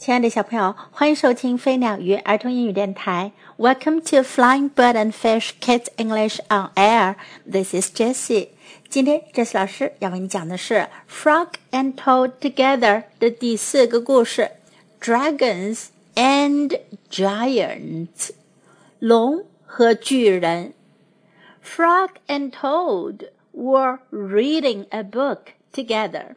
亲爱的小朋友，欢迎收听飞鸟鱼儿童英语电台。Welcome to Flying Bird and Fish Kids English on Air. This is Jessie. 今天，Jessie 老师要为你讲的是《Frog and Toad Together》的第四个故事：Dragons and Giants。龙和巨人。Frog and Toad were reading a book together.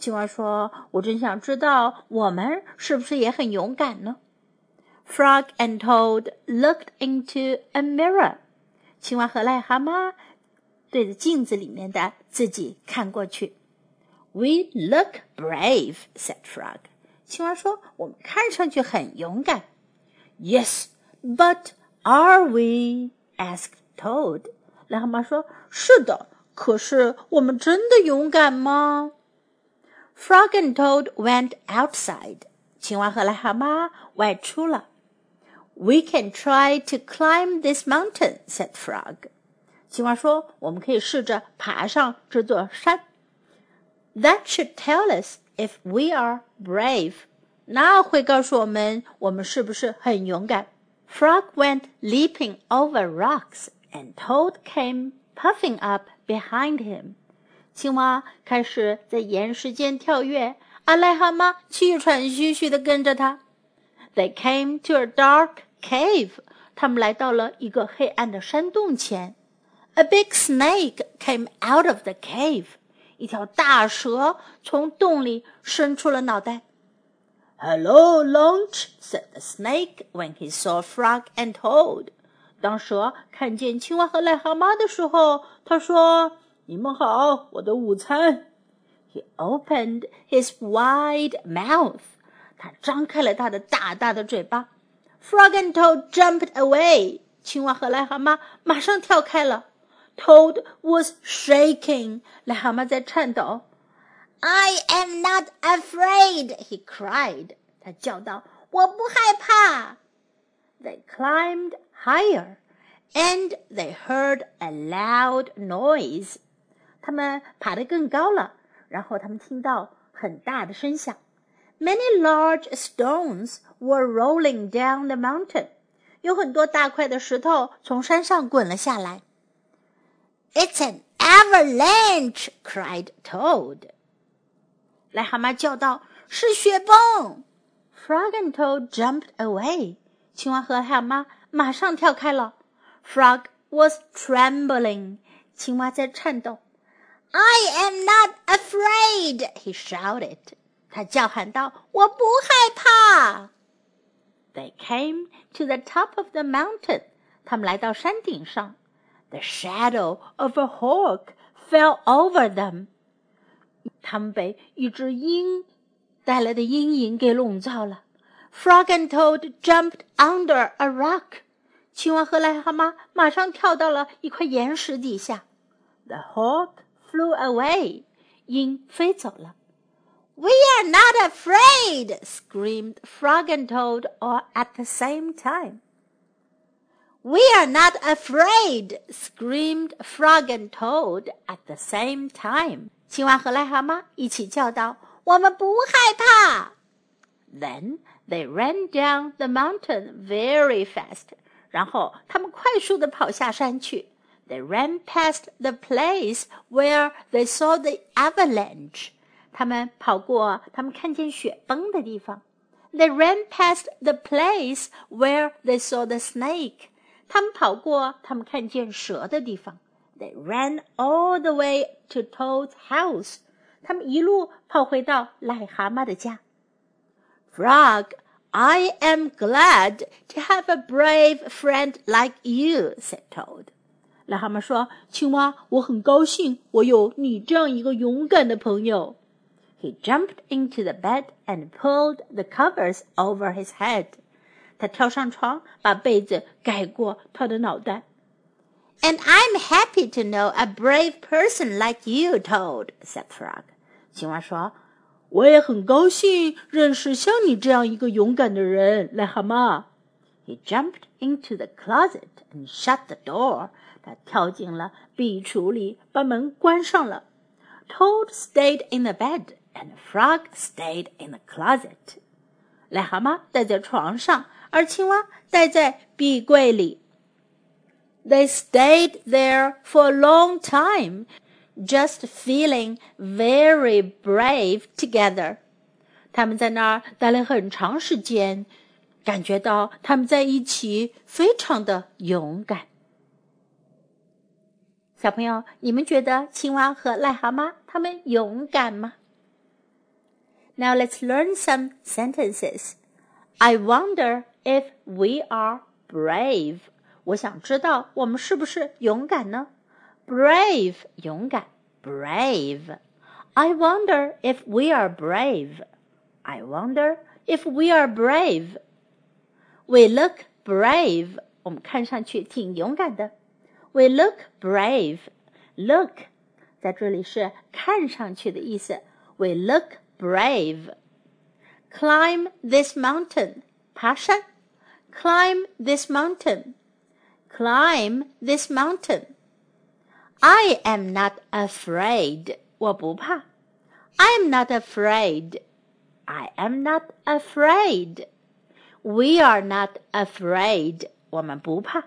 青蛙说：“我真想知道我们是不是也很勇敢呢？”Frog and Toad looked into a mirror。青蛙和癞蛤蟆对着镜子里面的自己看过去。“We look brave,” said Frog。青蛙说：“我们看上去很勇敢。”“Yes, but are we?” asked Toad。癞蛤蟆说：“是的，可是我们真的勇敢吗？” Frog and Toad went outside. 青蛙和癞蛤蟆外出了。We can try to climb this mountain," said Frog. 青蛙说：“我们可以试着爬上这座山。” That should tell us if we are brave. 那会告诉我们我们是不是很勇敢。Frog went leaping over rocks, and Toad came puffing up behind him. 青蛙开始在岩石间跳跃，而癞蛤蟆气喘吁吁地跟着它。They came to a dark cave. 他们来到了一个黑暗的山洞前。A big snake came out of the cave. 一条大蛇从洞里伸出了脑袋。Hello, lunch, said the snake when he saw frog and toad. 当蛇看见青蛙和癞蛤蟆的时候，他说。 你们好，我的午餐。He opened his wide mouth. 他张开了他的大大的嘴巴。Frog and Toad jumped away. 青蛙和癞蛤蟆马上跳开了。Toad was shaking. 癞蛤蟆在颤抖。I am not afraid, he cried. 他叫道：“我不害怕。” They climbed higher, and they heard a loud noise. 他们爬得更高了，然后他们听到很大的声响。Many large stones were rolling down the mountain。有很多大块的石头从山上滚了下来。It's an avalanche! cried Toad。癞蛤蟆叫道：“是雪崩！”Frog and Toad jumped away。青蛙和癞蛤蟆马上跳开了。Frog was trembling。青蛙在颤抖。I am not afraid, he shouted. 他叫喊道：“我不害怕。” They came to the top of the mountain. 他们来到山顶上。The shadow of a hawk fell over them. 他们被一只鹰带来的阴影给笼罩了。Frog and Toad jumped under a rock. 青蛙和癞蛤蟆马上跳到了一块岩石底下。The hawk flew away. 鹰飞走了。We are not afraid! screamed Frog and Toad all at the same time. We are not afraid! screamed Frog and Toad at the same time. 青蛙和癞蛤蟆一起叫道：“我们不害怕。” Then they ran down the mountain very fast. 然后他们快速地跑下山去。 they ran past the place where they saw the avalanche. 他们跑过他们看见雪崩的地方。They ran past the place where they saw the snake. 他们跑过他们看见蛇的地方。They ran all the way to Toad's house. 他们一路跑回到癞蛤蟆的家。Frog, I am glad to have a brave friend like you," said Toad. 癞蛤蟆说：“青蛙，我很高兴，我有你这样一个勇敢的朋友。” He jumped into the bed and pulled the covers over his head. 他跳上床，把被子盖过他的脑袋。And I'm happy to know a brave person like you Toad," said Frog. 青蛙说：“我也很高兴认识像你这样一个勇敢的人，癞蛤蟆。” He jumped into the closet and shut the door. 他跳进了壁橱里，把门关上了。Toad stayed in the bed, and Frog stayed in the closet. 癞蛤蟆待在床上，而青蛙待在壁柜里。They stayed there for a long time just feeling very brave together. 他们在那儿待了很长时间，感觉到他们在一起非常的勇敢。 小朋友，你们觉得青蛙和癞蛤蟆他们勇敢吗？Now let's learn some sentences. I wonder if we are brave. 我想知道我们是不是勇敢呢？brave 勇敢，brave。I wonder if we are brave. I wonder if we are brave. We look brave. 我们看上去挺勇敢的。 We look brave. Look 在这里是看上去的意思。We look brave. Climb this mountain. 爬山。Climb this mountain. Climb this mountain. I am not afraid. 我不怕。I am not afraid. I am not afraid. We are not afraid. 我们不怕。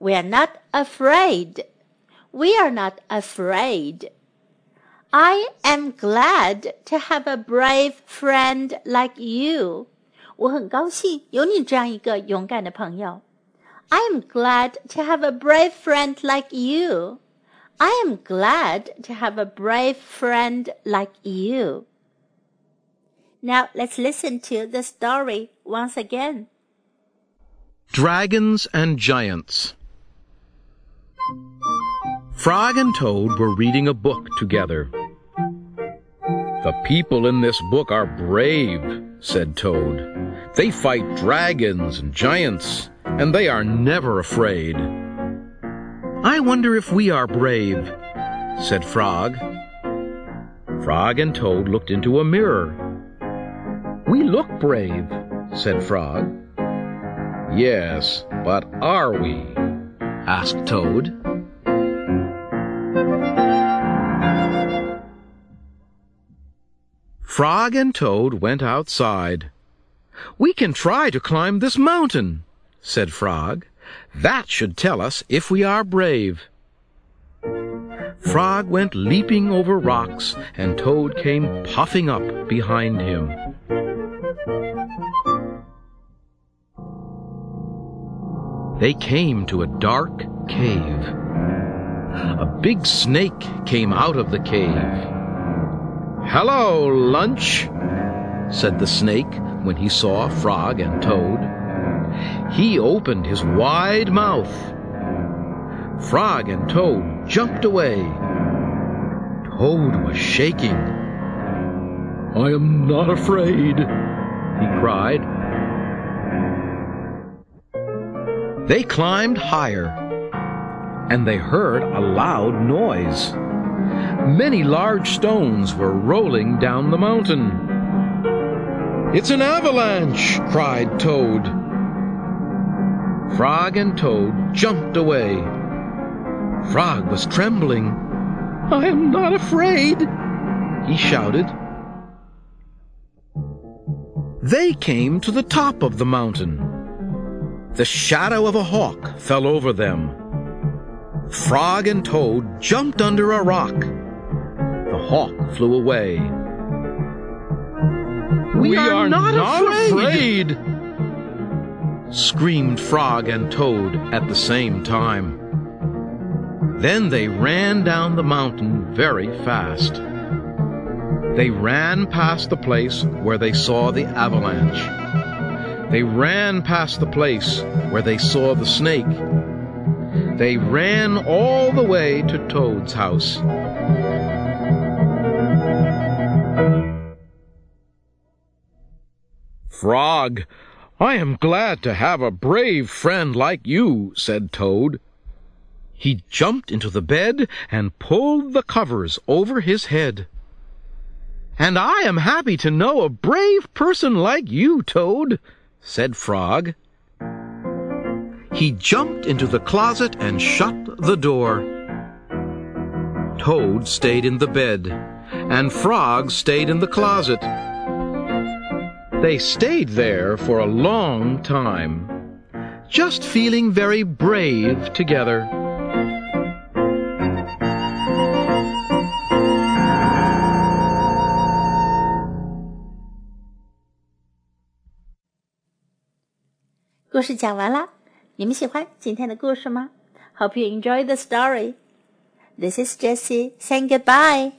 We are not afraid. We are not afraid. I am glad to have a brave friend like you. 我很高兴有你这样一个勇敢的朋友。I am glad to have a brave friend like you. I am glad to have a brave friend like you. Now let's listen to the story once again. Dragons and Giants. Frog and Toad were reading a book together. The people in this book are brave, said Toad. They fight dragons and giants, and they are never afraid. I wonder if we are brave, said Frog. Frog and Toad looked into a mirror. We look brave, said Frog. Yes, but are we? asked Toad. Frog and Toad went outside. We can try to climb this mountain, said Frog. That should tell us if we are brave. Frog went leaping over rocks, and Toad came puffing up behind him. They came to a dark cave. A big snake came out of the cave. Hello, lunch, said the snake when he saw Frog and Toad. He opened his wide mouth. Frog and Toad jumped away. Toad was shaking. I am not afraid, he cried. They climbed higher, and they heard a loud noise. Many large stones were rolling down the mountain. It's an avalanche, cried Toad. Frog and Toad jumped away. Frog was trembling. I am not afraid, he shouted. They came to the top of the mountain. The shadow of a hawk fell over them. Frog and Toad jumped under a rock. The hawk flew away. We, we are, are, not, not afraid. afraid screamed Frog and Toad at the same time. Then they ran down the mountain very fast. They ran past the place where they saw the avalanche. They ran past the place where they saw the snake they ran all the way to Toad's house. Frog, I am glad to have a brave friend like you, said Toad. He jumped into the bed and pulled the covers over his head. And I am happy to know a brave person like you, Toad, said Frog. He jumped into the closet and shut the door. Toad stayed in the bed, and Frog stayed in the closet. They stayed there for a long time, just feeling very brave together. Hope you enjoy the story. This is Jessie saying goodbye.